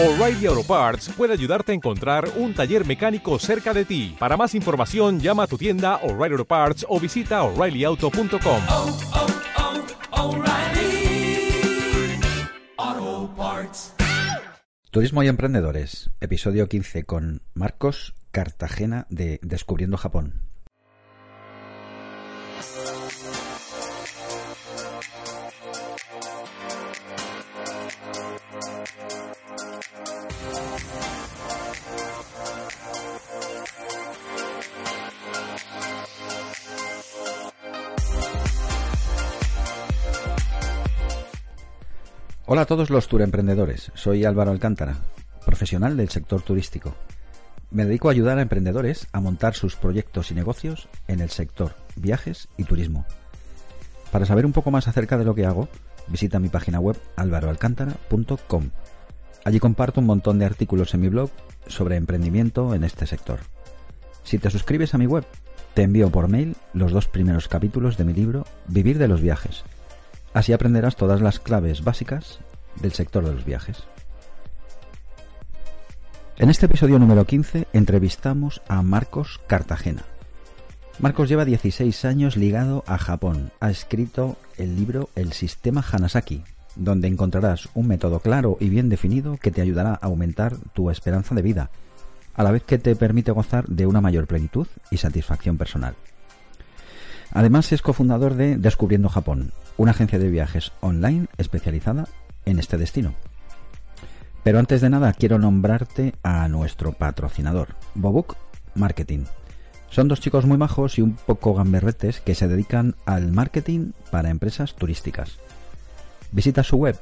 O'Reilly Auto Parts puede ayudarte a encontrar un taller mecánico cerca de ti. Para más información, llama a tu tienda O'Reilly Auto Parts o visita oreillyauto.com. oh, oh, Parts. Turismo y Emprendedores, episodio 15 con Marcos Cartagena de Descubriendo Japón. Hola a todos los tour emprendedores, soy Álvaro Alcántara, profesional del sector turístico. Me dedico a ayudar a emprendedores a montar sus proyectos y negocios en el sector viajes y turismo. Para saber un poco más acerca de lo que hago, visita mi página web alvaroalcántara.com. Allí comparto un montón de artículos en mi blog sobre emprendimiento en este sector. Si te suscribes a mi web, te envío por mail los dos primeros capítulos de mi libro Vivir de los viajes. Así aprenderás todas las claves básicas del sector de los viajes. En este episodio número 15 entrevistamos a Marcos Cartagena. Marcos lleva 16 años ligado a Japón. Ha escrito el libro El sistema Hanasaki, donde encontrarás un método claro y bien definido que te ayudará a aumentar tu esperanza de vida, a la vez que te permite gozar de una mayor plenitud y satisfacción personal. Además es cofundador de Descubriendo Japón, una agencia de viajes online especializada en este destino. Pero antes de nada quiero nombrarte a nuestro patrocinador, Bobuk Marketing. Son dos chicos muy majos y un poco gamberretes que se dedican al marketing para empresas turísticas. Visita su web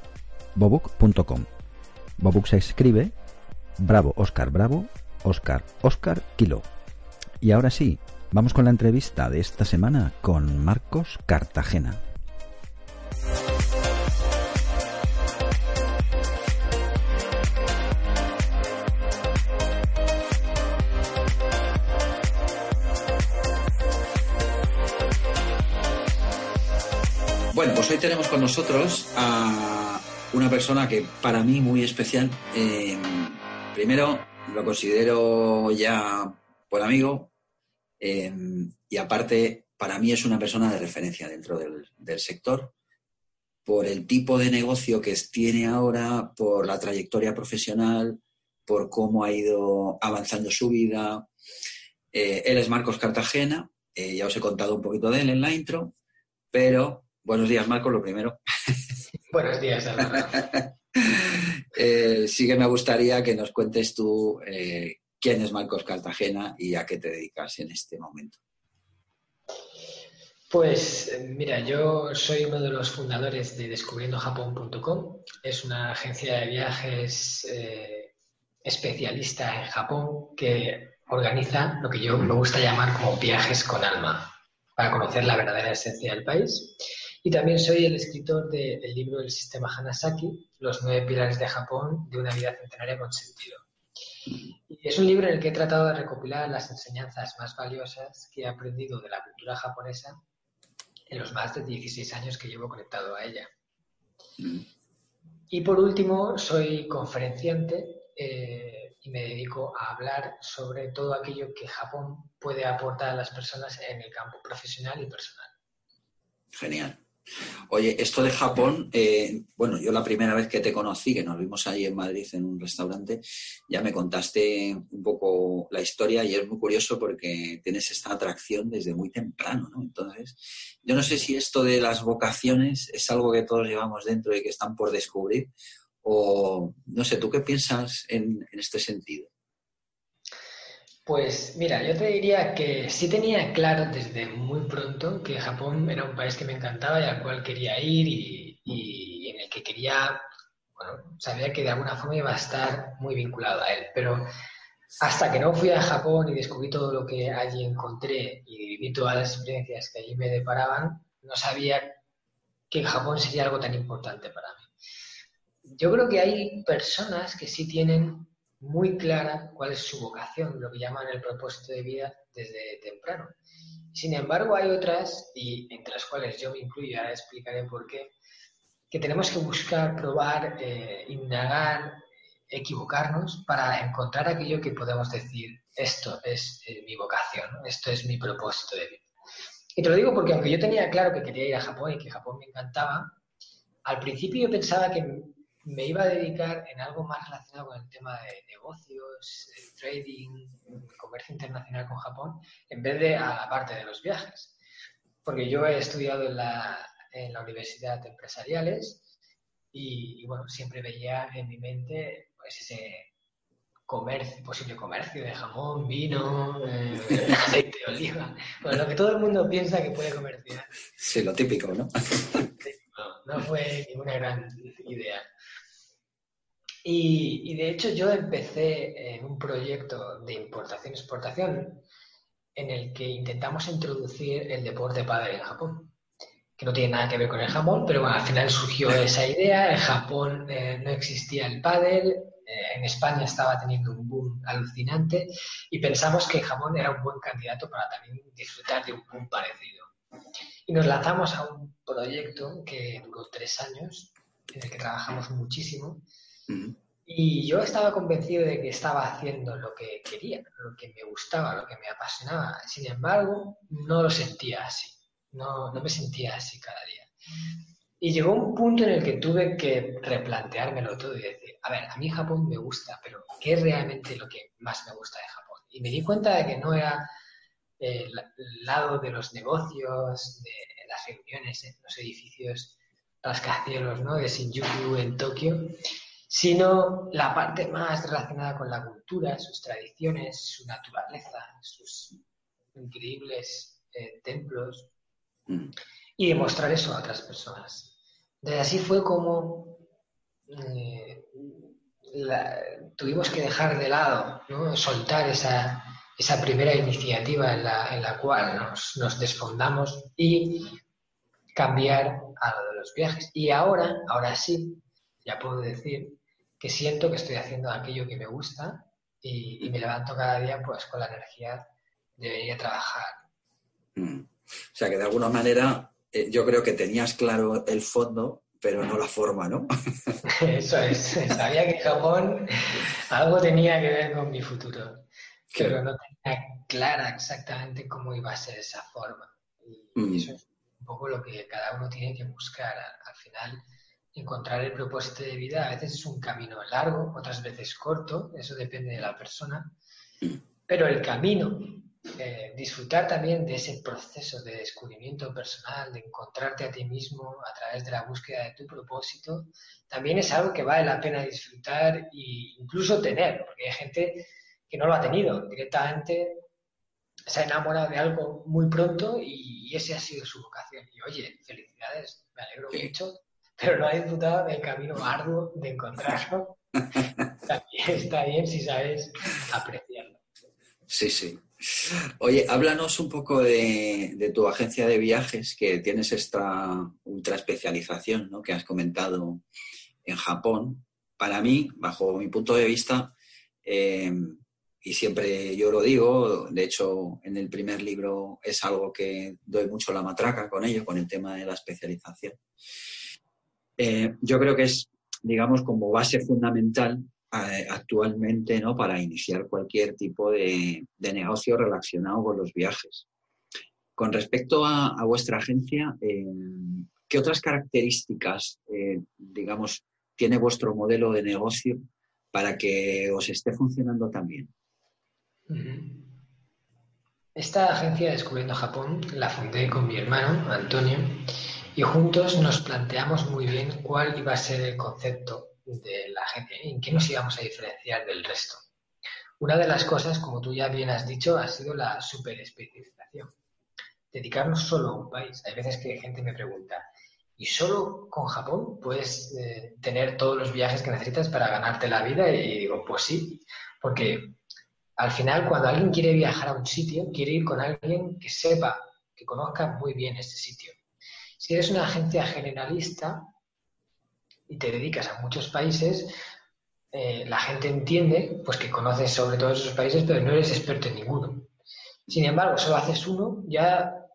bobuk.com. Bobuk se escribe Bravo Oscar Bravo Oscar Oscar Kilo. Y ahora sí, vamos con la entrevista de esta semana con Marcos Cartagena. Bueno, pues hoy tenemos con nosotros a una persona que para mí muy especial. Eh, primero, lo considero ya buen amigo eh, y aparte, para mí es una persona de referencia dentro del, sector por el tipo de negocio que tiene ahora, por la trayectoria profesional, por cómo ha ido avanzando su vida. Eh, él es Marcos Cartagena, ya os he contado un poquito de él en la intro, pero buenos días Marcos, lo primero. Buenos días, Álvaro. Eh, sí que me gustaría que nos cuentes tú eh, quién es Marcos Cartagena y a qué te dedicas en este momento. Pues mira, yo soy uno de los fundadores de descubriendojapón.com. Es una agencia de viajes eh, especialista en Japón que organiza lo que yo me gusta llamar como viajes con alma, para conocer la verdadera esencia del país. Y también soy el escritor del libro El sistema Hanasaki, Los nueve pilares de Japón de una vida centenaria con sentido. Es un libro en el que he tratado de recopilar las enseñanzas más valiosas que he aprendido de la cultura japonesa en los más de 16 años que llevo conectado a ella. Y por último, soy conferenciante eh, y me dedico a hablar sobre todo aquello que Japón puede aportar a las personas en el campo profesional y personal. Genial. Oye, esto de Japón, eh, bueno, yo la primera vez que te conocí, que nos vimos ahí en Madrid en un restaurante, ya me contaste un poco la historia y es muy curioso porque tienes esta atracción desde muy temprano, ¿no? Entonces, yo no sé si esto de las vocaciones es algo que todos llevamos dentro y que están por descubrir o no sé, ¿tú qué piensas en, en este sentido? Pues mira, yo te diría que sí tenía claro desde muy pronto que Japón era un país que me encantaba y al cual quería ir y, en el que quería, bueno, sabía que de alguna forma iba a estar muy vinculado a él, pero hasta que no fui a Japón y descubrí todo lo que allí encontré y viví todas las experiencias que allí me deparaban, no sabía que Japón sería algo tan importante para mí. Yo creo que hay personas que sí tienen muy clara cuál es su vocación, lo que llaman el propósito de vida desde temprano. Sin embargo, hay otras, y entre las cuales yo me incluyo, ahora explicaré por qué, que tenemos que buscar, probar, eh, indagar equivocarnos para encontrar aquello que podemos decir, esto es eh, mi vocación, esto es mi propósito de vida. Y te lo digo porque aunque yo tenía claro que quería ir a Japón y que Japón me encantaba, al principio yo pensaba que me iba a dedicar en algo más relacionado con el tema de negocios, trading, comercio internacional con Japón, en vez de a la parte de los viajes. Porque yo he estudiado en la, en la Universidad de Empresariales y, bueno, siempre veía en mi mente pues, ese comercio, posible comercio de jamón, vino, eh, aceite de oliva, lo que todo el mundo piensa que puede comerciar. Sí, lo típico, ¿no? no, fue ninguna gran idea. Y, y, de hecho yo empecé en un proyecto de importación-exportación en el que intentamos introducir el deporte padre en Japón que no tiene nada que ver con el jamón, pero bueno, al final surgió esa idea. En Japón eh, no existía el pádel, eh, en España estaba teniendo un boom alucinante y pensamos que Japón era un buen candidato para también disfrutar de un boom parecido. Y nos lanzamos a un proyecto que duró tres años, en el que trabajamos muchísimo. Y yo estaba convencido de que estaba haciendo lo que quería, lo que me gustaba, lo que me apasionaba. Sin embargo, no lo sentía así no, no me sentía así cada día. Y llegó un punto en el que tuve que replanteármelo todo y decir, a ver, a mí Japón me gusta, pero ¿qué es realmente lo que más me gusta de Japón? Y me di cuenta de que no era el lado de los negocios, de las reuniones en los edificios rascacielos ¿no? de Shinjuku en Tokio, sino la parte más relacionada con la cultura, sus tradiciones, su naturaleza, sus increíbles eh, templos, y demostrar eso a otras personas. Entonces así fue como eh, tuvimos que dejar de lado, ¿no? soltar esa, esa, primera iniciativa en la, en la cual nos, nos, desfondamos y cambiar a lo de los viajes. Y ahora, ahora sí, ya puedo decir que siento que estoy haciendo aquello que me gusta y, y me levanto cada día pues con la energía de venir a trabajar. Mm. O sea que de alguna manera eh, yo creo que tenías claro el fondo, pero no la forma, ¿no? Eso es. Sabía que Japón algo tenía que ver con mi futuro, pero no tenía clara exactamente cómo iba a ser esa forma. Y mm. eso es un poco lo que cada uno tiene que buscar. Al final, encontrar el propósito de vida a veces es un camino largo, otras veces corto, eso depende de la persona, mm. pero el camino eh, disfrutar también de ese proceso de descubrimiento personal, de encontrarte a ti mismo a través de la búsqueda de tu propósito, también es algo que vale la pena disfrutar e incluso tener, porque hay gente que no lo ha tenido, directamente se ha enamorado de algo muy pronto y, ese ha sido su vocación. Y oye, felicidades, me alegro mucho, pero no ha disfrutado del camino arduo de encontrarlo. también está bien si sabes apreciarlo. Sí, sí. Oye, háblanos un poco de, tu agencia de viajes, que tienes esta ultra especialización ¿no? que has comentado en Japón. Para mí, bajo mi punto de vista, eh, y siempre yo lo digo, de hecho en el primer libro es algo que doy mucho la matraca con ello, con el tema de la especialización. Eh, yo creo que es, digamos, como base fundamental eh, actualmente ¿no? para iniciar cualquier tipo de, negocio relacionado con los viajes. Con respecto a, vuestra agencia, eh, ¿qué otras características, digamos, tiene vuestro modelo de negocio para que os esté funcionando también? Esta agencia Descubriendo Japón la fundé con mi hermano, Antonio, y juntos nos planteamos muy bien cuál iba a ser el concepto de la gente, en qué nos íbamos a diferenciar del resto. Una de las cosas, como tú ya bien has dicho, ha sido la superespecialización. Dedicarnos solo a un país. Hay veces que gente me pregunta, ¿y solo con Japón puedes eh, tener todos los viajes que necesitas para ganarte la vida? Y digo, pues sí, porque al final cuando alguien quiere viajar a un sitio, quiere ir con alguien que sepa, que conozca muy bien ese sitio. Si eres una agencia generalista, y te dedicas a muchos países, eh, la gente entiende pues que conoces sobre todos esos países, pero no eres experto en ninguno. Sin embargo, solo haces uno, ya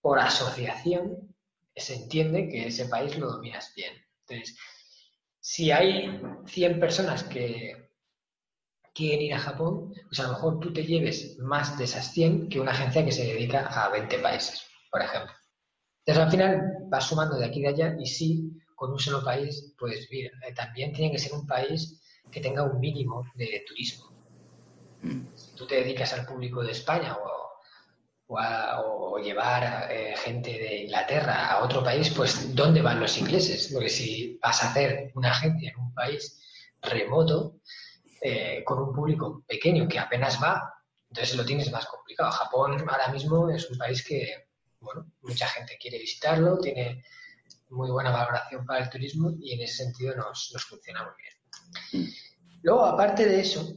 por asociación se entiende que ese país lo dominas bien. Entonces, si hay 100 personas que quieren ir a Japón, pues a lo mejor tú te lleves más de esas 100 que una agencia que se dedica a 20 países, por ejemplo. Entonces al final vas sumando de aquí y de allá y sí, con un solo país, pues mira, eh, también tiene que ser un país que tenga un mínimo de turismo. Si tú te dedicas al público de España o, o, llevar eh, gente de Inglaterra a otro país, pues ¿dónde van los ingleses? Porque si vas a hacer una agencia en un país remoto, eh, con un público pequeño que apenas va, entonces lo tienes más complicado. Japón ahora mismo es un país que, bueno, mucha gente quiere visitarlo, tiene muy buena valoración para el turismo y en ese sentido nos, nos funciona muy bien. Luego, aparte de eso,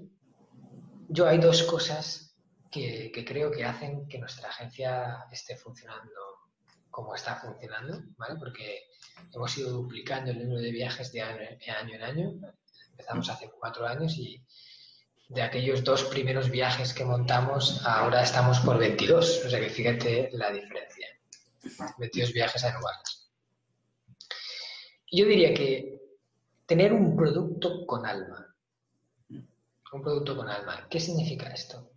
yo hay dos cosas que, creo que hacen que nuestra agencia esté funcionando como está funcionando, ¿vale? Porque hemos ido duplicando el número de viajes de año, en año. Empezamos hace cuatro años y de aquellos dos primeros viajes que montamos, ahora estamos por 22. O sea que fíjate la diferencia. 22 viajes anuales. Yo diría que tener un producto con alma, un producto con alma. ¿Qué significa esto?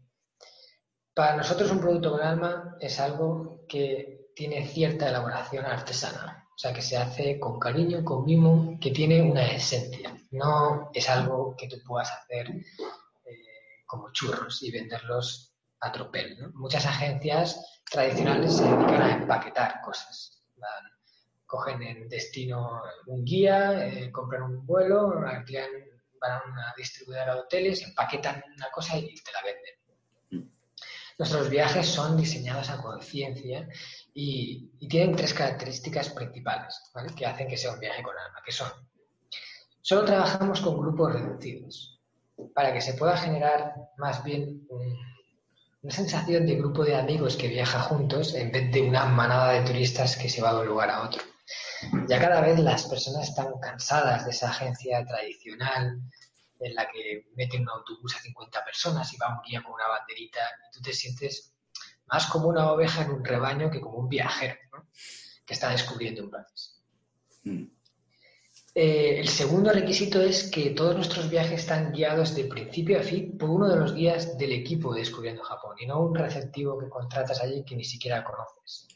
Para nosotros un producto con alma es algo que tiene cierta elaboración artesana, o sea, que se hace con cariño, con mimo, que tiene una esencia. No es algo que tú puedas hacer eh, como churros y venderlos a tropel. Muchas agencias tradicionales se dedican a empaquetar cosas. cogen en destino un guía, eh, compran un vuelo, alquilan van a una distribuidora de hoteles, empaquetan una cosa y te la venden. Nuestros viajes son diseñados a conciencia y, tienen tres características principales que hacen que sea un viaje con alma, que son, solo trabajamos con grupos reducidos para que se pueda generar más bien una sensación de grupo de amigos que viaja juntos en vez de una manada de turistas que se va de un lugar a otro. Ya cada vez las personas están cansadas de esa agencia tradicional en la que meten un autobús a 50 personas y va un guía con una banderita y tú te sientes más como una oveja en un rebaño que como un viajero que está descubriendo un país. Mm. Eh, el segundo requisito es que todos nuestros viajes están guiados de principio a fin por uno de los guías del equipo de Descubriendo Japón y no un receptivo que contratas allí que ni siquiera conoces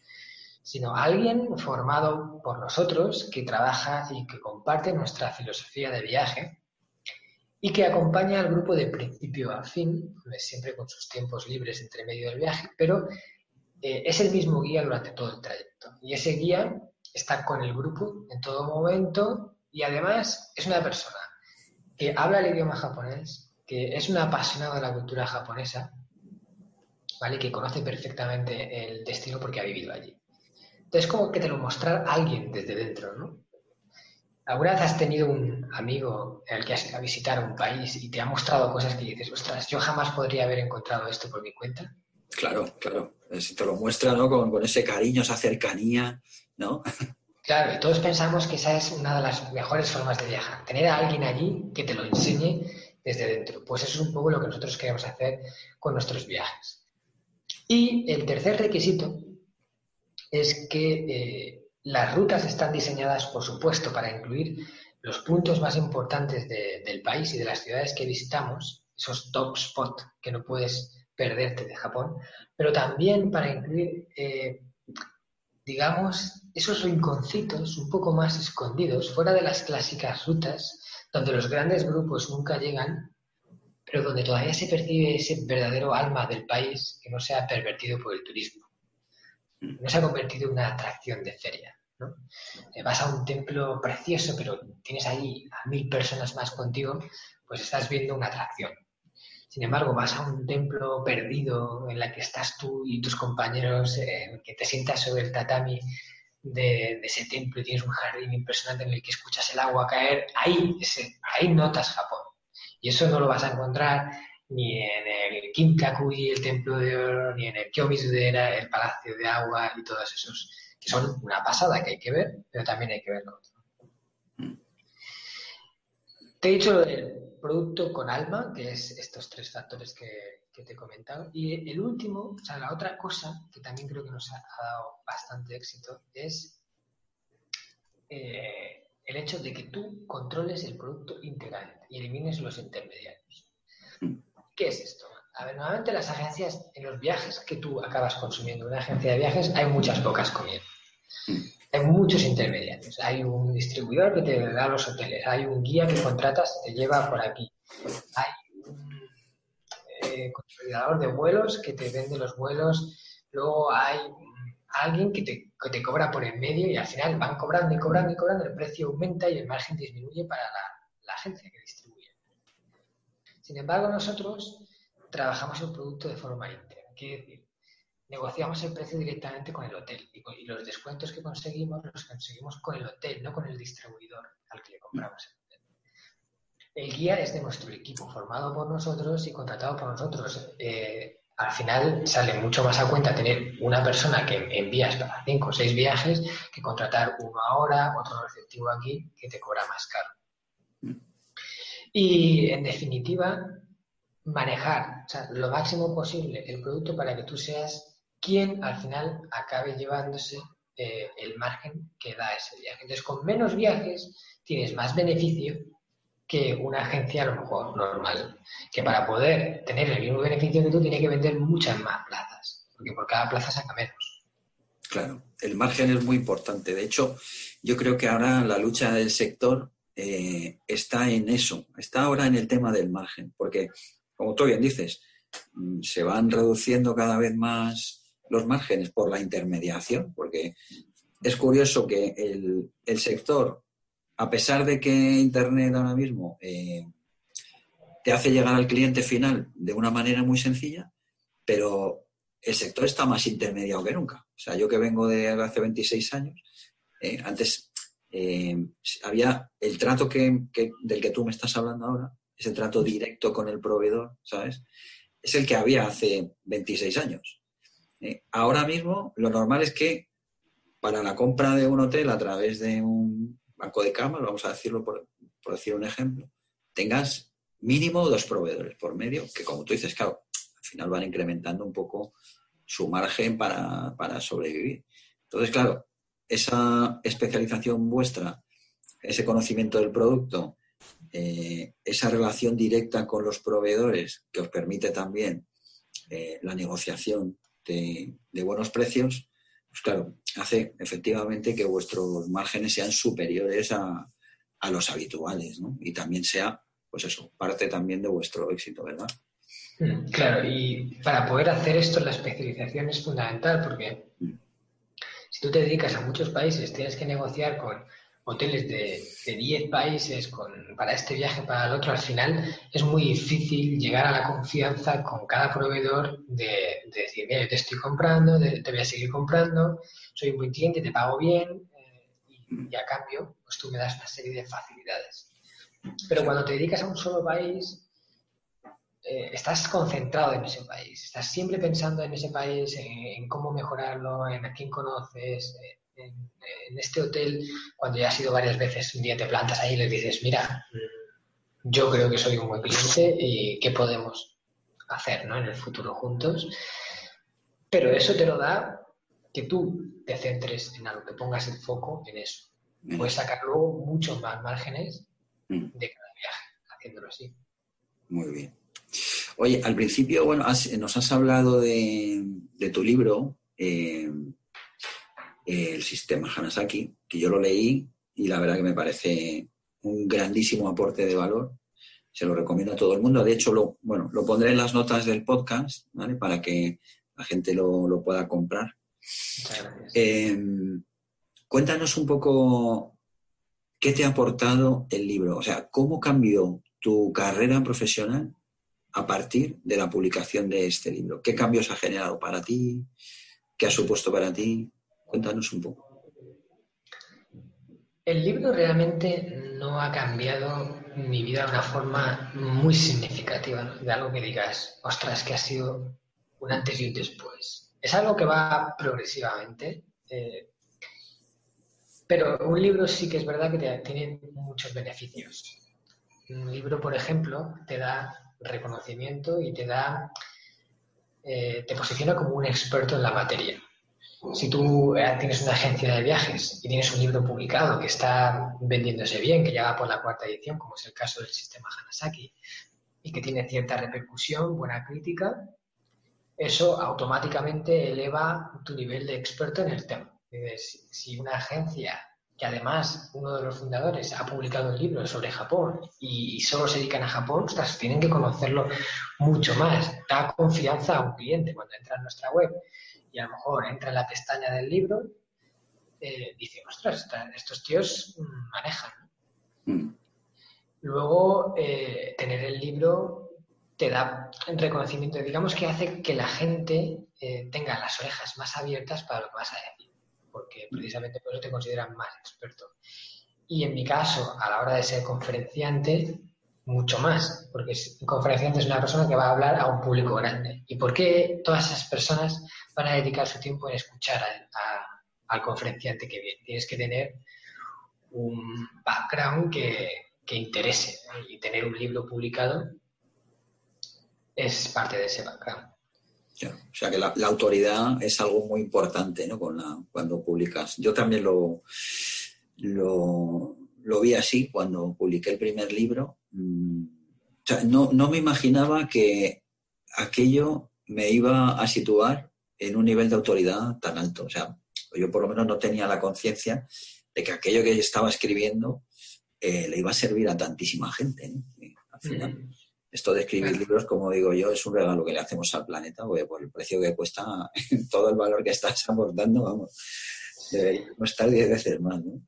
sino alguien formado por nosotros que trabaja y que comparte nuestra filosofía de viaje y que acompaña al grupo de principio a fin, siempre con sus tiempos libres entre medio del viaje, pero eh, es el mismo guía durante todo el trayecto. Y ese guía está con el grupo en todo momento y además es una persona que habla el idioma japonés, que es un apasionado de la cultura japonesa, ¿vale? que conoce perfectamente el destino porque ha vivido allí. Entonces, como que te lo mostrar alguien desde dentro, ¿no? ¿Alguna vez has tenido un amigo al que has ido a visitar un país y te ha mostrado cosas que dices, ostras, yo jamás podría haber encontrado esto por mi cuenta? Claro, claro. Si te lo muestra, ¿no? Con, ese cariño, esa cercanía, ¿no? Claro, y todos pensamos que esa es una de las mejores formas de viajar. Tener a alguien allí que te lo enseñe desde dentro. Pues eso es un poco lo que nosotros queremos hacer con nuestros viajes. Y el tercer requisito es que eh, las rutas están diseñadas, por supuesto, para incluir los puntos más importantes del país y de las ciudades que visitamos, esos top spots que no puedes perderte de Japón, pero también para incluir, eh, digamos, esos rinconcitos un poco más escondidos, fuera de las clásicas rutas, donde los grandes grupos nunca llegan, pero donde todavía se percibe ese verdadero alma del país que no se ha pervertido por el turismo no se ha convertido en una atracción de feria. Eh, vas a un templo precioso, pero tienes ahí a mil personas más contigo, pues estás viendo una atracción. Sin embargo, vas a un templo perdido en la que estás tú y tus compañeros, eh, que te sientas sobre el tatami de, ese templo y tienes un jardín impresionante en el que escuchas el agua caer, ahí, ahí notas Japón. Y eso no lo vas a encontrar ni en el Kinkakuji, el Templo de Oro, ni en el Kyomizu-dera, el Palacio de Agua y todos esos, que son una pasada que hay que ver, pero también hay que ver otro. Te he dicho el producto con alma, que es estos tres factores que, te he comentado. Y el último, o sea, la otra cosa que también creo que nos ha, dado bastante éxito es eh, el hecho de que tú controles el producto íntegramente y elimines los intermediarios. ¿Qué es esto? A ver, normalmente las agencias, en los viajes que tú acabas consumiendo, una agencia de viajes, hay muchas bocas comiendo. Hay muchos intermediarios. Hay un distribuidor que te da los hoteles, hay un guía que contratas y te lleva por aquí. Hay un eh, consolidador de vuelos que te vende los vuelos. Luego hay alguien que te, que te cobra por en medio y al final van cobrando y cobrando y cobrando, el precio aumenta y el margen disminuye para la agencia que distribuye. Sin embargo, nosotros trabajamos el producto de forma íntegra. Quiere decir, negociamos el precio directamente con el hotel y, los descuentos que conseguimos los conseguimos con el hotel, no con el distribuidor al que le compramos el hotel. El guía es de nuestro equipo, formado por nosotros y contratado por nosotros. Eh, al final sale mucho más a cuenta tener una persona que envías para cinco o seis viajes que contratar uno ahora, otro receptivo aquí, que te cobra más caro. Y en definitiva, manejar lo máximo posible el producto para que tú seas quien al final acabe llevándose eh, el margen que da ese viaje. Entonces, con menos viajes tienes más beneficio que una agencia a lo mejor normal, que para poder tener el mismo beneficio que tú tiene que vender muchas más plazas, porque por cada plaza saca menos. Claro, el margen es muy importante. De hecho, yo creo que ahora la lucha del sector eh, está en eso, está ahora en el tema del margen, porque, como tú bien dices, mm, se van reduciendo cada vez más los márgenes por la intermediación, porque es curioso que el, el sector, a pesar de que Internet ahora mismo eh, te hace llegar al cliente final de una manera muy sencilla, pero el sector está más intermediado que nunca. O sea, yo que vengo de hace 26 años, eh, antes eh, había el trato que, del que tú me estás hablando ahora, ese trato directo con el proveedor, ¿sabes? Es el que había hace 26 años. Eh, ahora mismo lo normal es que para la compra de un hotel a través de un banco de camas, vamos a decirlo por, por decir un ejemplo, tengas mínimo dos proveedores por medio, que como tú dices, claro, al final van incrementando un poco su margen para, para sobrevivir. Entonces, claro, esa especialización vuestra, ese conocimiento del producto, eh, esa relación directa con los proveedores que os permite también eh, la negociación de, de buenos precios, pues claro, hace efectivamente que vuestros márgenes sean superiores a, a los habituales, ¿no? Y también sea, pues eso, parte también de vuestro éxito, ¿verdad? Mm, Claro, y para poder hacer esto la especialización es fundamental porque si tú te dedicas a muchos países, tienes que negociar con hoteles de, de 10 países con, para este viaje, para el otro, al final es muy difícil llegar a la confianza con cada proveedor de, de decir, mira, yo te estoy comprando, te voy a seguir comprando, soy un buen cliente, te pago bien eh, y, a cambio, pues tú me das una serie de facilidades. Pero cuando te dedicas a un solo país, eh, estás concentrado en ese país, estás siempre pensando en ese país, en, en cómo mejorarlo, en a quién conoces, eh, en, en este hotel, cuando ya has ido varias veces, un día te plantas ahí y le dices, mira, mm, yo creo que soy un buen cliente y qué podemos hacer ¿no? en el futuro juntos. Pero eso te lo da que tú te centres en algo, que pongas el foco en eso. Puedes sacar luego muchos más márgenes Mm. de cada viaje haciéndolo así. Muy bien. Oye, al principio, bueno, has- nos has hablado de, de tu libro, eh, El sistema Hanasaki, que yo lo leí y la verdad que me parece un grandísimo aporte de valor. Se lo recomiendo a todo el mundo. De hecho, lo, bueno, lo pondré en las notas del podcast, ¿vale? Para que la gente lo, lo pueda comprar. Eh, cuéntanos un poco qué te ha aportado el libro, o sea, cómo cambió tu carrera profesional a partir de la publicación de este libro. ¿Qué cambios ha generado para ti? ¿Qué ha supuesto para ti? Cuéntanos un poco. El libro realmente no ha cambiado mi vida de una forma muy significativa, ¿no? de algo que digas, ostras, que ha sido un antes y un después. Es algo que va progresivamente, eh, pero un libro sí que es verdad que te- tiene muchos beneficios. Un libro, por ejemplo, te da reconocimiento y te da, eh, te posiciona como un experto en la materia. Si tú eh, tienes una agencia de viajes y tienes un libro publicado que está vendiéndose bien, que llega por la cuarta edición, como es el caso del sistema Hanasaki, y que tiene cierta repercusión, buena crítica, eso automáticamente eleva tu nivel de experto en el tema. Si una agencia que además uno de los fundadores ha publicado un libro sobre Japón y, solo se dedican a Japón, tienen que conocerlo mucho más. Da confianza a un cliente cuando entra en nuestra web y a lo mejor entra en la pestaña del libro, eh, dice, ostras, estos tíos manejan. Mm. Luego, eh, tener el libro te da reconocimiento, digamos que hace que la gente eh, tenga las orejas más abiertas para lo que vas a decir porque precisamente por eso te consideran más experto. Y en mi caso, a la hora de ser conferenciante, mucho más, porque el conferenciante es una persona que va a hablar a un público grande. ¿Y por qué todas esas personas van a dedicar su tiempo en escuchar al conferenciante que viene? Tienes que tener un background que, que interese y tener un libro publicado es parte de ese background. O sea que la, autoridad es algo muy importante ¿no? Con la, cuando publicas. Yo también lo, lo, vi así cuando publiqué el primer libro. Mm, o sea, no, no me imaginaba que aquello me iba a situar en un nivel de autoridad tan alto. O sea, yo por lo menos no tenía la conciencia de que aquello que yo estaba escribiendo eh, le iba a servir a tantísima gente. Al final, esto de escribir libros, como digo yo, es un regalo que le hacemos al planeta, porque por el precio que cuesta, todo el valor que estás aportando, vamos, deberíamos estar diez veces más. ¿no?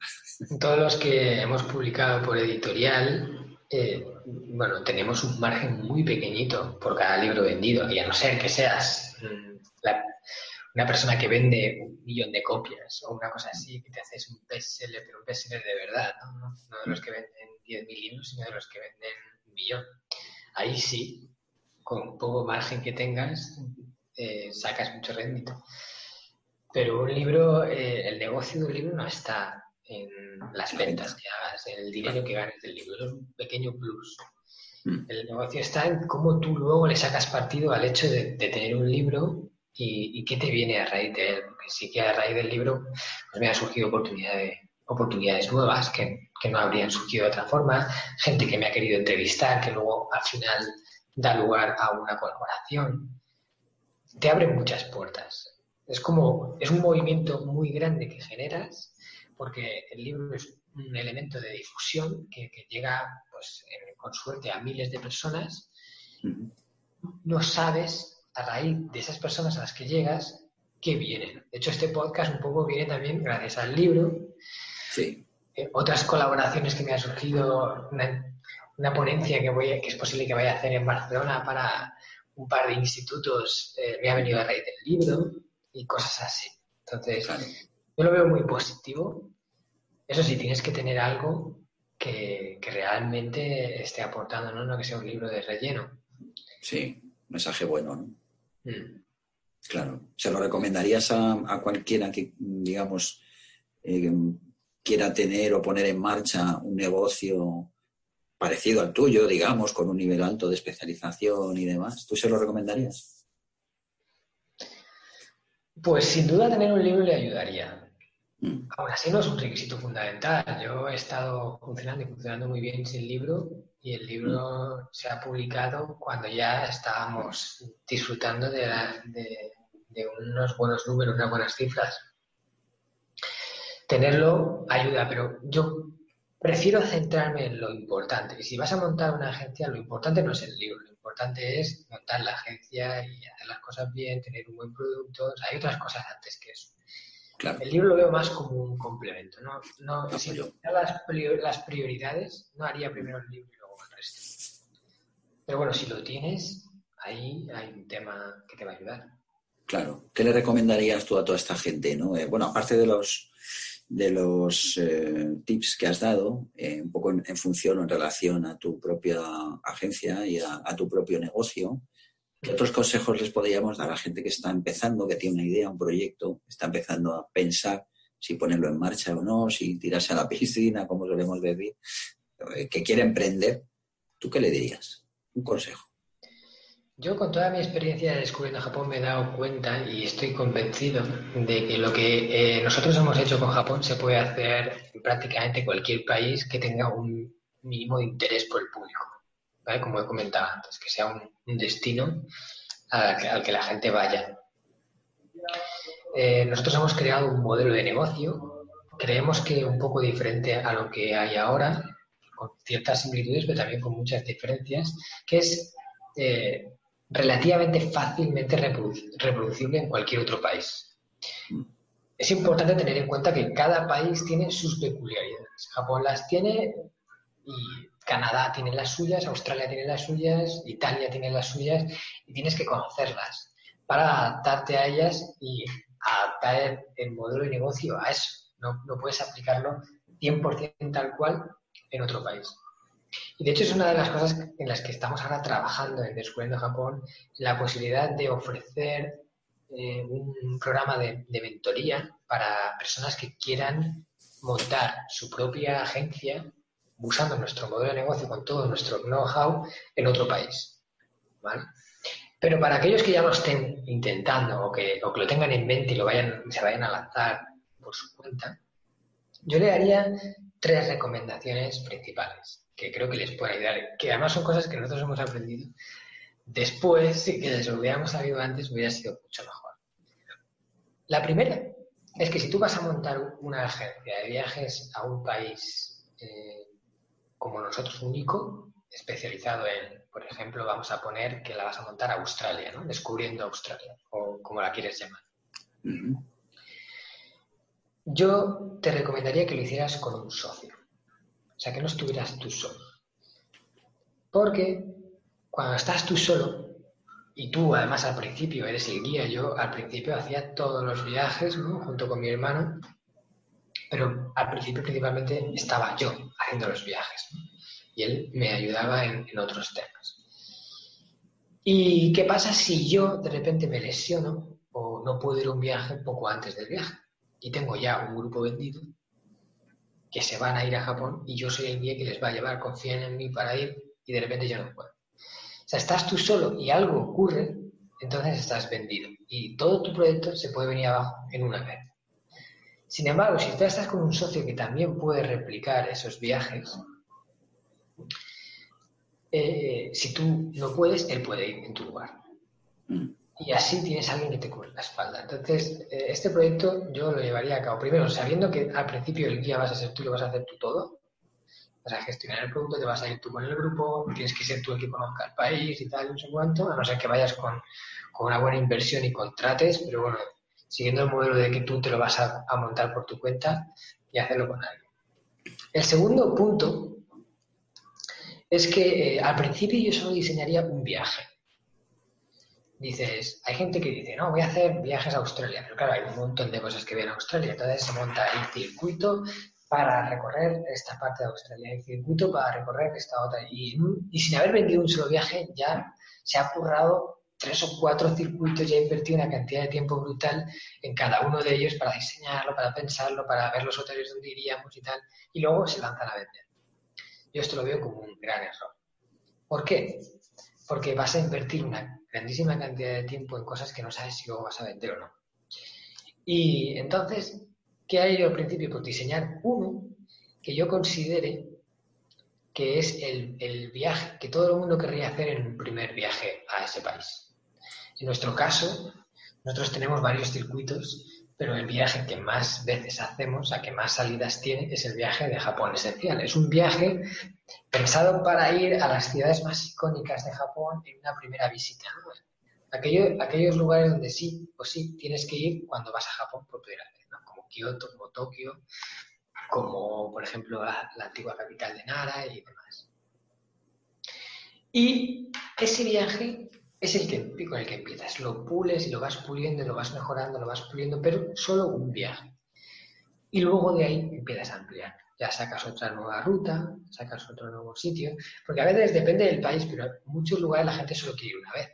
Todos los que hemos publicado por editorial, eh, bueno, tenemos un margen muy pequeñito por cada libro vendido, y a no ser que seas mm, una persona que vende un millón de copias o una cosa así, que te haces un bestseller, pero un bestseller de verdad, ¿no? No, de los que venden 10.000 libros, sino de los que venden un millón ahí sí, con poco margen que tengas, eh, sacas mucho rendimiento. Pero un libro, eh, el negocio del libro no está en las ventas que hagas, en el dinero que ganes del libro, es un pequeño plus. Mm. El negocio está en cómo tú luego le sacas partido al hecho de, tener un libro y, qué te viene a raíz de él. Porque sí que a raíz del libro pues me han surgido oportunidades, oportunidades nuevas que, que no habrían surgido de otra forma, gente que me ha querido entrevistar, que luego al final da lugar a una colaboración. Te abre muchas puertas. Es como, es un movimiento muy grande que generas, porque el libro es un elemento de difusión que, llega, pues, con suerte a miles de personas. No sabes, a raíz de esas personas a las que llegas, qué vienen. De hecho, este podcast un poco viene también gracias al libro. Sí. Eh, otras colaboraciones que me ha surgido, una, ponencia que, voy, que es posible que vaya a hacer en Barcelona para un par de institutos, eh, me ha venido a raíz del libro y cosas así. Entonces, yo lo veo muy positivo. Eso sí, tienes que tener algo que, realmente esté aportando, ¿no? No que sea un libro de relleno. Sí, mensaje bueno, ¿no? Mm. Claro. ¿Se lo recomendarías a, cualquiera que, digamos, eh, quiera tener o poner en marcha un negocio parecido al tuyo, digamos, con un nivel alto de especialización y demás, ¿tú se lo recomendarías? Pues sin duda tener un libro le ayudaría. Mm. Aún así no es un requisito fundamental. Yo he estado funcionando y funcionando muy bien sin libro y el libro se ha publicado cuando ya estábamos disfrutando de, de unos buenos números, unas buenas cifras tenerlo ayuda, pero yo prefiero centrarme en lo importante. Y si vas a montar una agencia, lo importante no es el libro, lo importante es montar la agencia y hacer las cosas bien, tener un buen producto. hay otras cosas antes que eso. El libro lo veo más como un complemento. ¿no? no si las, las prioridades, no haría primero el libro Pero bueno, si lo tienes, ahí hay un tema que te va a ayudar. Claro. ¿Qué le recomendarías tú a toda esta gente? ¿no? Eh, bueno, aparte de los de los eh, tips que has dado, eh, un poco en, función o en relación a tu propia agencia y a, tu propio negocio. ¿Qué otros consejos les podríamos dar a la gente que está empezando, que tiene una idea, un proyecto, está empezando a pensar si ponerlo en marcha o no, si tirarse a la piscina, como solemos decir, que quiere emprender? ¿Tú qué le dirías? Un consejo. Yo con toda mi experiencia de descubriendo Japón me he dado cuenta y estoy convencido de que lo que eh, nosotros hemos hecho con Japón se puede hacer en prácticamente cualquier país que tenga un mínimo de interés por el público. ¿vale? Como he comentado antes, que sea un, destino al que la gente vaya. Eh, nosotros hemos creado un modelo de negocio, creemos que un poco diferente a lo que hay ahora, con ciertas similitudes, pero también con muchas diferencias, que es eh, relativamente fácilmente reprodu- reproducible en cualquier otro país. Es importante tener en cuenta que cada país tiene sus peculiaridades. Japón las tiene y Canadá tiene las suyas, Australia tiene las suyas, Italia tiene las suyas y tienes que conocerlas para adaptarte a ellas y adaptar el modelo de negocio a eso. No, no puedes aplicarlo 100% tal cual en otro país. Y de hecho es una de las cosas en las que estamos ahora trabajando en Descubriendo Japón, la posibilidad de ofrecer eh, un programa de, mentoría para personas que quieran montar su propia agencia usando nuestro modelo de negocio con todo nuestro know-how en otro país. ¿vale? Pero para aquellos que ya lo estén intentando o que, o que lo tengan en mente y lo vayan, se vayan a lanzar por su cuenta, yo le daría tres recomendaciones principales que creo que les pueden ayudar, que además son cosas que nosotros hemos aprendido después y que les hubiéramos sabido antes hubiera sido mucho mejor. La primera es que si tú vas a montar una agencia de viajes a un país eh, como nosotros único, especializado en, por ejemplo, vamos a poner que la vas a montar a Australia, ¿no? Descubriendo Australia, o como la quieres llamar. Yo te recomendaría que lo hicieras con un socio. O sea, que no estuvieras tú solo. Porque cuando estás tú solo, y tú además al principio eres el guía, yo al principio hacía todos los viajes ¿no? junto con mi hermano, pero al principio principalmente estaba yo haciendo los viajes. Y él me ayudaba en, en otros temas. ¿Y qué pasa si yo de repente me lesiono o no puedo ir a un viaje poco antes del viaje? Y tengo ya un grupo vendido que se van a ir a Japón y yo soy el guía que les va a llevar, confían en mí para ir y de repente yo no puedo. O sea, estás tú solo y algo ocurre, entonces estás vendido y todo tu proyecto se puede venir abajo en una vez. Sin embargo, si tú estás con un socio que también puede replicar esos viajes, eh, si tú no puedes, él puede ir en tu lugar. Y así tienes a alguien que te cubre la espalda. Entonces, eh, este proyecto yo lo llevaría a cabo. Primero, sabiendo que al principio el guía vas a ser tú y lo vas a hacer tú todo. Vas a gestionar el producto, te vas a ir tú con el grupo, tienes que ser tú el que conozca el país y tal, no sé cuánto, a no ser que vayas con, con una buena inversión y contrates, pero bueno, siguiendo el modelo de que tú te lo vas a, montar por tu cuenta y hacerlo con alguien. El segundo punto es que eh, al principio yo solo diseñaría un viaje. Dices, hay gente que dice, no, voy a hacer viajes a Australia, pero claro, hay un montón de cosas que ven a Australia, entonces se monta el circuito para recorrer esta parte de Australia, el circuito para recorrer esta otra, y, y sin haber vendido un solo viaje ya se ha currado tres o cuatro circuitos, ya ha invertido una cantidad de tiempo brutal en cada uno de ellos para diseñarlo, para pensarlo, para ver los hoteles donde iríamos y tal, y luego se lanzan a vender. Yo esto lo veo como un gran error. ¿Por qué? Porque vas a invertir una grandísima cantidad de tiempo en cosas que no sabes si luego vas a vender o no. Y entonces, ¿qué hay yo al principio? Pues diseñar uno que yo considere que es el, el, viaje que todo el mundo querría hacer en un primer viaje a ese país. En nuestro caso, nosotros tenemos varios circuitos, pero el viaje que más veces hacemos, a que más salidas tiene, es el viaje de Japón esencial. Es un viaje pensado para ir a las ciudades más icónicas de Japón en una primera visita. Aquello, aquellos lugares donde sí o sí tienes que ir cuando vas a Japón por primera vez, ¿no? como Kioto, como Tokio, como por ejemplo la, la, antigua capital de Nara y demás. Y ese viaje es el que, con el que empiezas, lo pules y lo vas puliendo, lo vas mejorando, lo vas puliendo, pero solo un viaje. Y luego de ahí empiezas a ampliar. Ya sacas otra nueva ruta, sacas otro nuevo sitio, porque a veces depende del país, pero en muchos lugares la gente solo quiere ir una vez.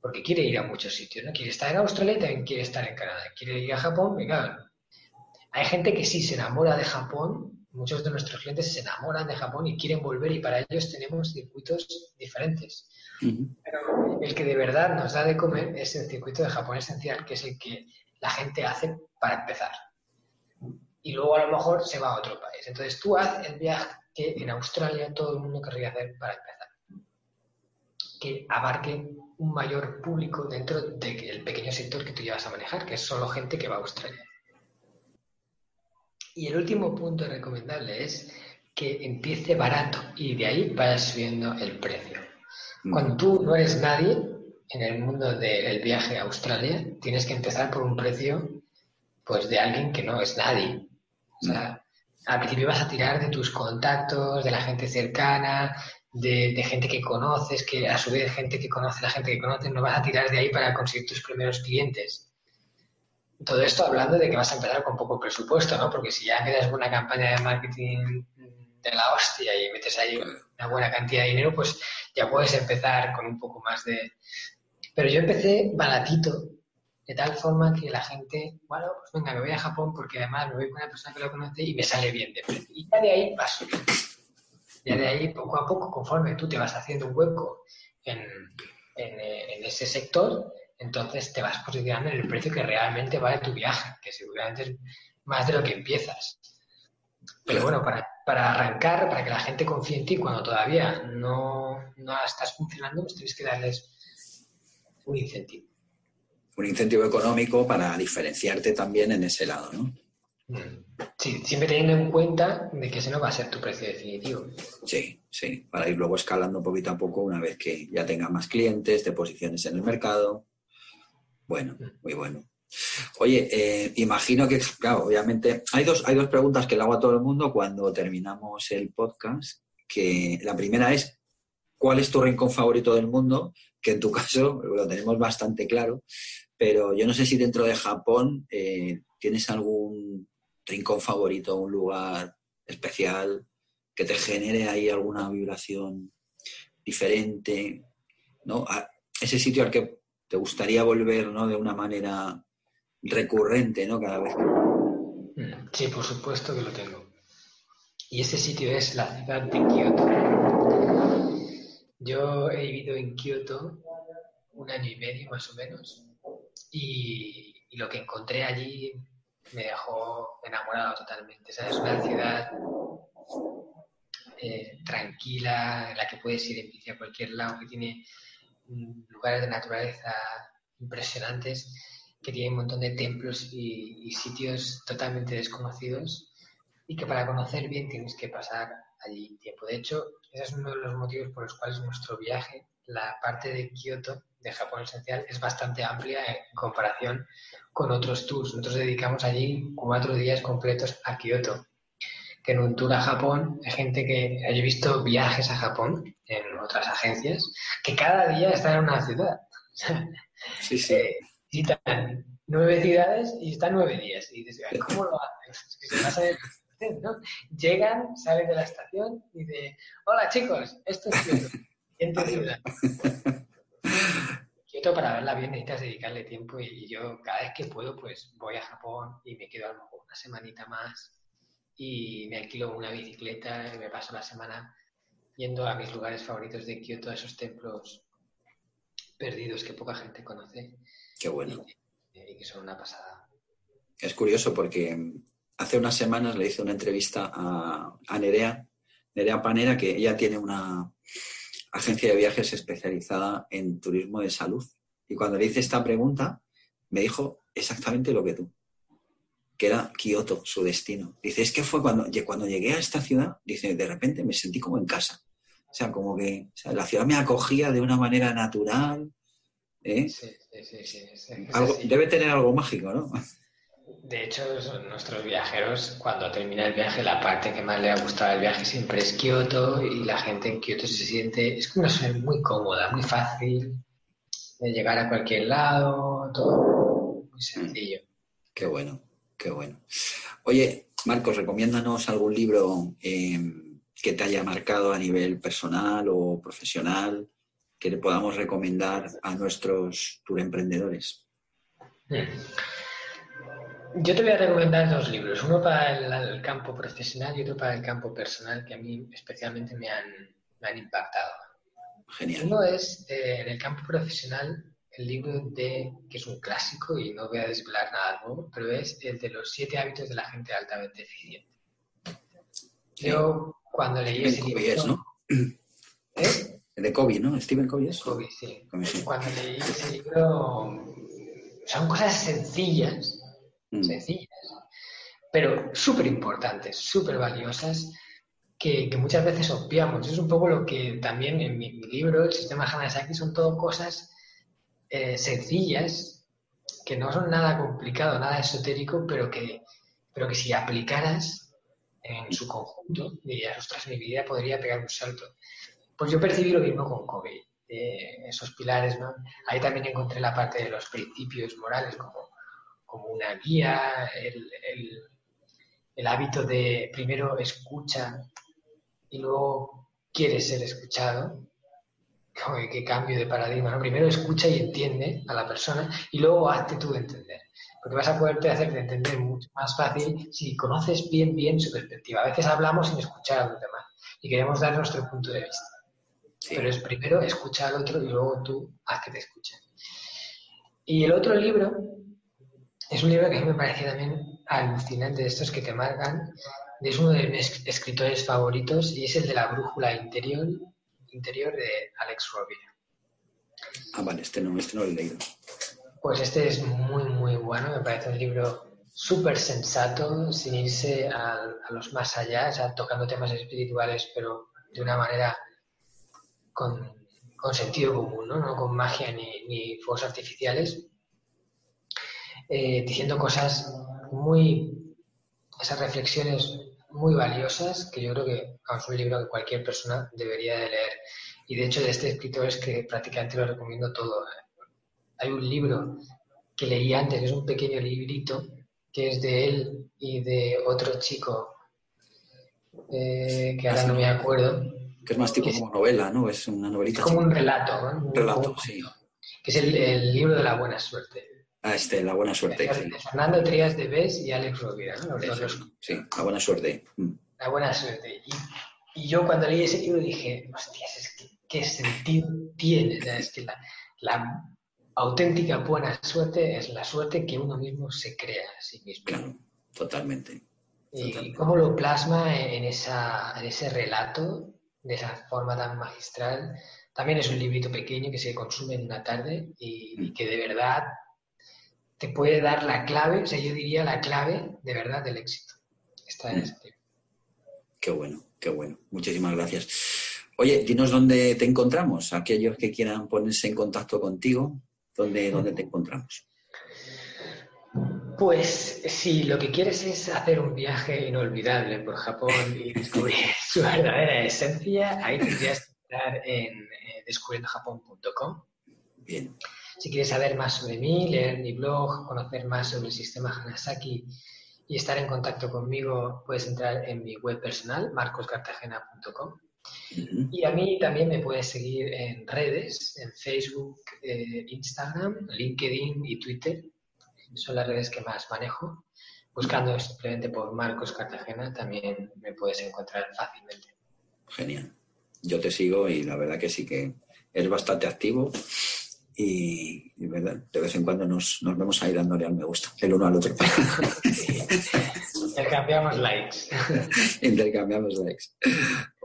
Porque quiere ir a muchos sitios, ¿no? Quiere estar en Australia y también quiere estar en Canadá. Quiere ir a Japón, claro, hay gente que sí se enamora de Japón muchos de nuestros clientes se enamoran de Japón y quieren volver y para ellos tenemos circuitos diferentes. Pero el que de verdad nos da de comer es el circuito de Japón esencial, que es el que la gente hace para empezar. Y luego a lo mejor se va a otro país. Entonces tú haz el viaje que en Australia todo el mundo querría hacer para empezar. Que abarque un mayor público dentro del pequeño sector que tú llevas a manejar, que es solo gente que va a Australia. Y el último punto recomendable es que empiece barato y de ahí vaya subiendo el precio. Mm. Cuando tú no eres nadie en el mundo del viaje a Australia, tienes que empezar por un precio pues de alguien que no es nadie. O sea, al principio vas a tirar de tus contactos, de la gente cercana, de, de, gente que conoces, que a su vez gente que conoce la gente que conoces, no vas a tirar de ahí para conseguir tus primeros clientes. Todo esto hablando de que vas a empezar con poco presupuesto, ¿no? Porque si ya empiezas una campaña de marketing de la hostia y metes ahí una buena cantidad de dinero, pues ya puedes empezar con un poco más de... Pero yo empecé baratito, de tal forma que la gente, bueno, pues venga, me voy a Japón porque además me voy con una persona que lo conoce y me sale bien de precio. Y ya de ahí paso. Ya de ahí, poco a poco, conforme tú te vas haciendo un hueco en, en, en ese sector, entonces te vas posicionando en el precio que realmente vale tu viaje, que seguramente es más de lo que empiezas. Pero bueno, para, para arrancar, para que la gente confíe en ti cuando todavía no, no estás funcionando, pues tienes que darles un incentivo. Un incentivo económico para diferenciarte también en ese lado, ¿no? Mm. Sí, siempre teniendo en cuenta de que ese no va a ser tu precio definitivo. Sí, sí, para ir luego escalando poquito a poco una vez que ya tengas más clientes, te posiciones en el mercado. Bueno, muy bueno. Oye, eh, imagino que, claro, obviamente, hay dos, hay dos preguntas que le hago a todo el mundo cuando terminamos el podcast, que la primera es, ¿cuál es tu rincón favorito del mundo? Que en tu caso lo tenemos bastante claro, pero yo no sé si dentro de Japón eh, tienes algún rincón favorito, un lugar especial que te genere ahí alguna vibración diferente, ¿no? ese sitio al que te gustaría volver, ¿no? De una manera recurrente, ¿no? Cada vez. Mm, sí, por supuesto que lo tengo. Y ese sitio es la ciudad de Kioto. Yo he vivido en Kioto un año y medio más o menos y, lo que encontré allí me dejó enamorado totalmente. es una ciudad eh, tranquila, en la que puedes ir en bici a cualquier lado, que tiene lugares de naturaleza impresionantes que tienen un montón de templos y, sitios totalmente desconocidos y que para conocer bien tienes que pasar allí tiempo. De hecho, ese es uno de los motivos por los cuales nuestro viaje, la parte de Kioto, de Japón esencial, es bastante amplia en comparación con otros tours. Nosotros dedicamos allí cuatro días completos a Kioto que en un tour a Japón hay gente que haya visto viajes a Japón en otras agencias que cada día están en una ciudad. Sí, sí. Eh, visitan nueve ciudades y están nueve días. Y dices, ¿cómo lo hacen? ¿no? Llegan, salen de la estación y dicen, hola chicos, esto es Kioto. Siguiente ciudad. Kioto para verla bien necesitas dedicarle tiempo y yo cada vez que puedo pues voy a Japón y me quedo a lo mejor una semanita más y me alquilo una bicicleta y me paso la semana yendo a mis lugares favoritos de Kioto, a esos templos perdidos que poca gente conoce. Qué bueno. Y, que son una pasada. Es curioso porque hace unas semanas le hice una entrevista a, a Nerea, Nerea Panera, que ella tiene una agencia de viajes especializada en turismo de salud. Y cuando le hice esta pregunta, me dijo exactamente lo que tú que era Kioto, su destino. Dice, es que fue cuando, cuando llegué a esta ciudad, dice, de repente me sentí como en casa. O sea, como que la ciudad me acogía de una manera natural. ¿eh? Sí, sí, sí. debe tener algo mágico, ¿no? De hecho, nuestros viajeros, cuando termina el viaje, la parte que más le ha gustado del viaje siempre es Kioto y la gente en Kioto se siente, es una ciudad muy cómoda, muy fácil de llegar a cualquier lado, todo muy sencillo. Qué bueno. Qué bueno. Oye, Marcos, recomiéndanos algún libro em, que te haya marcado a nivel personal o profesional que le podamos recomendar a nuestros tour emprendedores. Yo te voy a recomendar dos libros, uno para el, el campo profesional y otro para el campo personal, que a mí especialmente me han, me han impactado. Genial. Uno es, eh, en el campo profesional, el libro de, que es un clásico y no voy a desvelar nada nuevo, pero es el de los siete hábitos de la gente altamente eficiente. Yo cuando leí ese Stephen Covey libro... es, ¿no? ¿Eh? De Kobe, ¿no? Stephen Covey es. Covey, sí. Covey, sí. Cuando leí ese libro, son cosas sencillas, Mm. sencillas, pero súper importantes, súper valiosas, que, que muchas veces obviamos. Es un poco lo que también en mi, mi libro, el sistema Hanasaki, son todo cosas eh, sencillas, que no son nada complicado, nada esotérico, pero que, pero que si aplicaras en su conjunto, dirías, ostras, mi vida podría pegar un salto. Pues yo percibí lo mismo con Kobe, eh, esos pilares, ¿no? Ahí también encontré la parte de los principios morales como, como una guía, el, el- hábito de primero escucha y luego quiere ser escuchado. Qué cambio de paradigma, ¿no? Primero escucha y entiende a la persona y luego hazte tú de entender. Porque vas a poderte hacer de entender mucho más fácil si conoces bien, bien su perspectiva. A veces hablamos sin escuchar a los demás y queremos dar nuestro punto de vista. Sí. Pero es primero escucha al otro y luego tú haz que te escuchen. Y el otro libro es un libro que a mí me parece también alucinante, de estos que te marcan. Es uno de mis escritores favoritos y es el de la brújula interior, interior de Alex Rovira. Ah, vale, este no, este no lo he leído. Pues este es muy, muy bueno. Me parece un libro súper sensato, sin irse a, los más allá, tocando temas espirituales, pero de una manera con, sentido común, ¿no? Con magia ni, fuegos artificiales, eh, diciendo cosas muy, esas reflexiones muy valiosas que yo creo que es un libro que cualquier persona debería de leer. Y de hecho de este escritor es que prácticamente lo recomiendo todo. Hay un libro que leí antes, que es un pequeño librito, que es de él y de otro chico, eh, que ahora no me acuerdo, Que es más tipo como novela, ¿no? Es una novelita. es como un relato, ¿no? Un- relato, sí. que es el, el libro de la buena suerte. Ah, este, la buena suerte. De Sí, Fernando Trías de Bes y Alex Rovira, ¿no? Los dos los sí, la buena suerte. Mm. La buena suerte. Y, y yo cuando leí ese libro dije, hostias, es que qué sentido tiene. O sea, es que la, la auténtica buena suerte es la suerte que uno mismo se crea a sí mismo. Claro, totalmente. Y totalmente. cómo lo plasma en, esa, en ese relato, de esa forma tan magistral. También es un librito pequeño que se consume en una tarde y, y que de verdad te puede dar la clave, o sea, yo diría la clave de verdad del éxito. Está en Mm. ese libro. Qué bueno, qué bueno. Muchísimas gracias. Oye, dinos dónde te encontramos. Aquellos que quieran ponerse en contacto contigo, ¿dónde, dónde te encontramos? Pues si lo que quieres es hacer un viaje inolvidable por Japón y descubrir su verdadera esencia, ahí tendrías que entrar en eh, descubriendojapón.com. Bien, Si quieres saber más sobre mí, leer mi blog, conocer más sobre el sistema Hanasaki y estar en contacto conmigo, puedes entrar en mi web personal, marcoscartagena.com. Y a mí también me puedes seguir en redes, en Facebook, eh, Instagram, LinkedIn y Twitter. Son las redes que más manejo. Buscando simplemente por Marcos Cartagena también me puedes encontrar fácilmente. genial. Yo te sigo y la verdad que sí que eres bastante activo y, y verdad, de vez en cuando nos, nos vemos ahí dándole al me gusta, el uno al otro. Intercambiamos likes. Intercambiamos likes.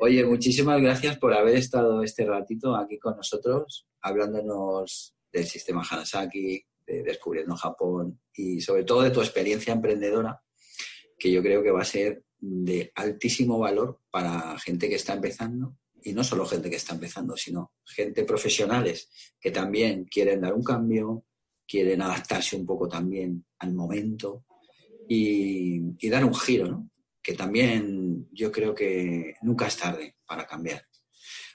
Oye, muchísimas gracias por haber estado este ratito aquí con nosotros, hablándonos del sistema Hanasaki, de Descubriendo Japón y sobre todo de tu experiencia emprendedora, que yo creo que va a ser de altísimo valor para gente que está empezando y no solo gente que está empezando, sino gente profesionales que también quieren dar un cambio, quieren adaptarse un poco también al momento y, y dar un giro, ¿no? Que también yo creo que nunca es tarde para cambiar.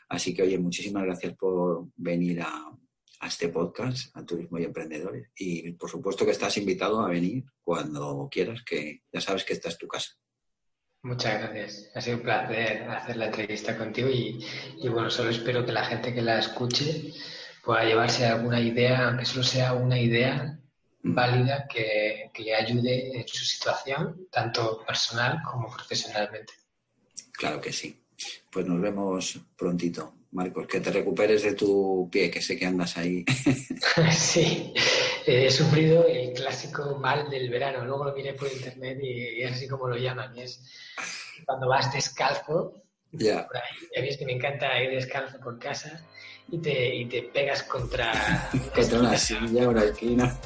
Así que, oye, muchísimas gracias por venir a, a este podcast, a Turismo y Emprendedores. Y por supuesto que estás invitado a venir cuando quieras, que ya sabes que esta es tu casa. Muchas gracias. Ha sido un placer hacer la entrevista contigo y, y, bueno, solo espero que la gente que la escuche pueda llevarse alguna idea, aunque solo sea una idea válida que, que le ayude en su situación, tanto personal como profesionalmente. Claro que sí. Pues nos vemos prontito, Marcos. Que te recuperes de tu pie, que sé que andas ahí. Sí, he sufrido el clásico mal del verano. Luego lo miré por internet y es así como lo llaman. y es cuando vas descalzo ya. por ahí. Ya ves que me encanta ir descalzo por casa y te, y te pegas contra, Contra una silla, una esquina.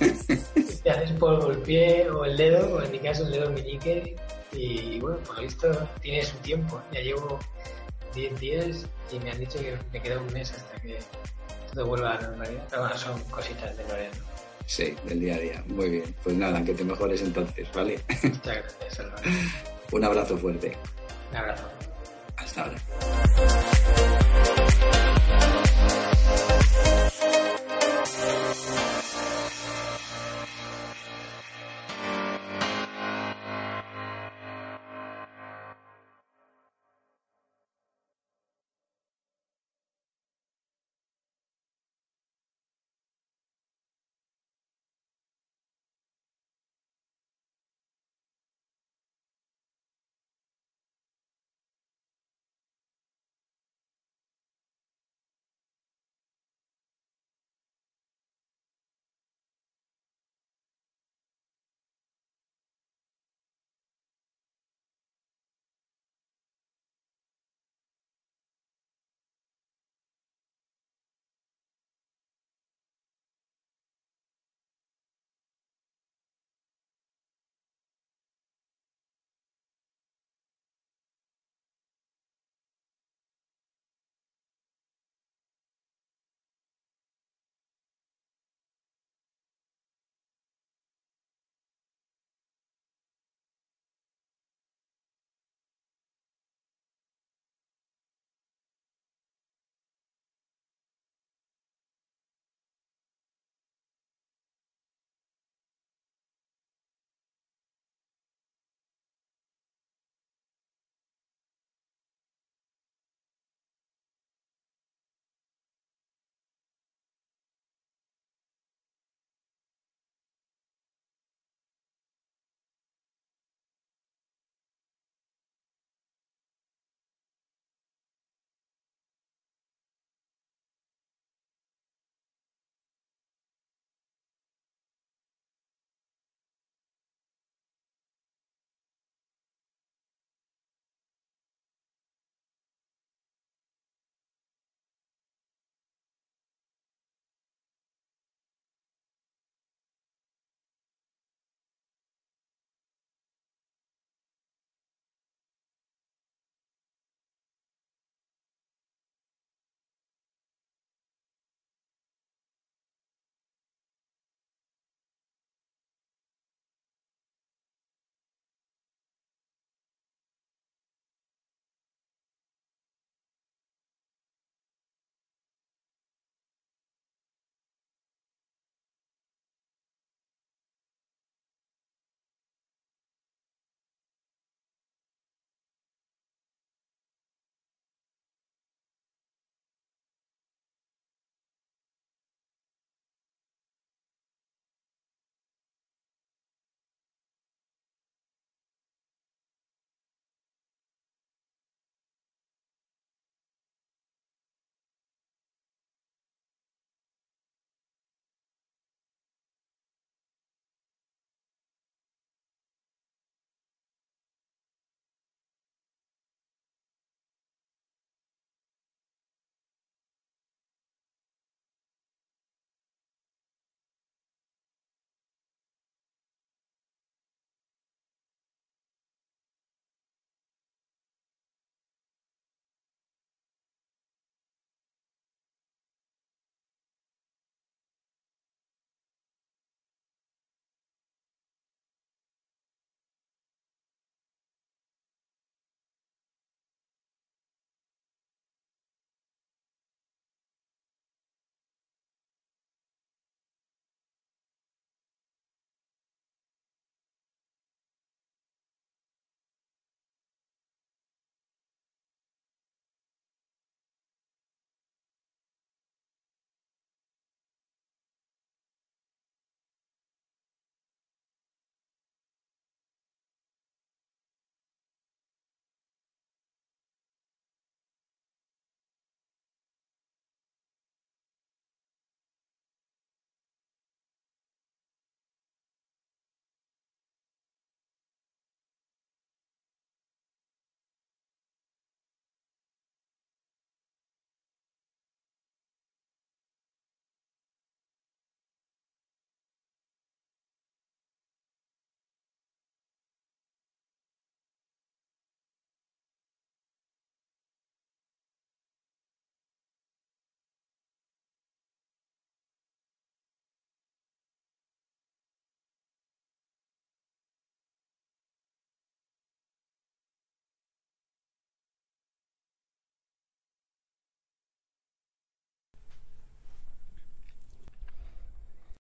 te haces polvo el pie o el dedo, o en mi caso el dedo meñique. Y bueno, por lo visto tiene su tiempo. Ya llevo 10 días y me han dicho que me queda un mes hasta que todo vuelva a la normalidad. Pero bueno, son cositas de Lorena. Sí, del día a día. Muy bien. Pues nada, que te mejores entonces, ¿vale? Muchas gracias, Álvaro. Un abrazo fuerte. Un abrazo. Hasta ahora.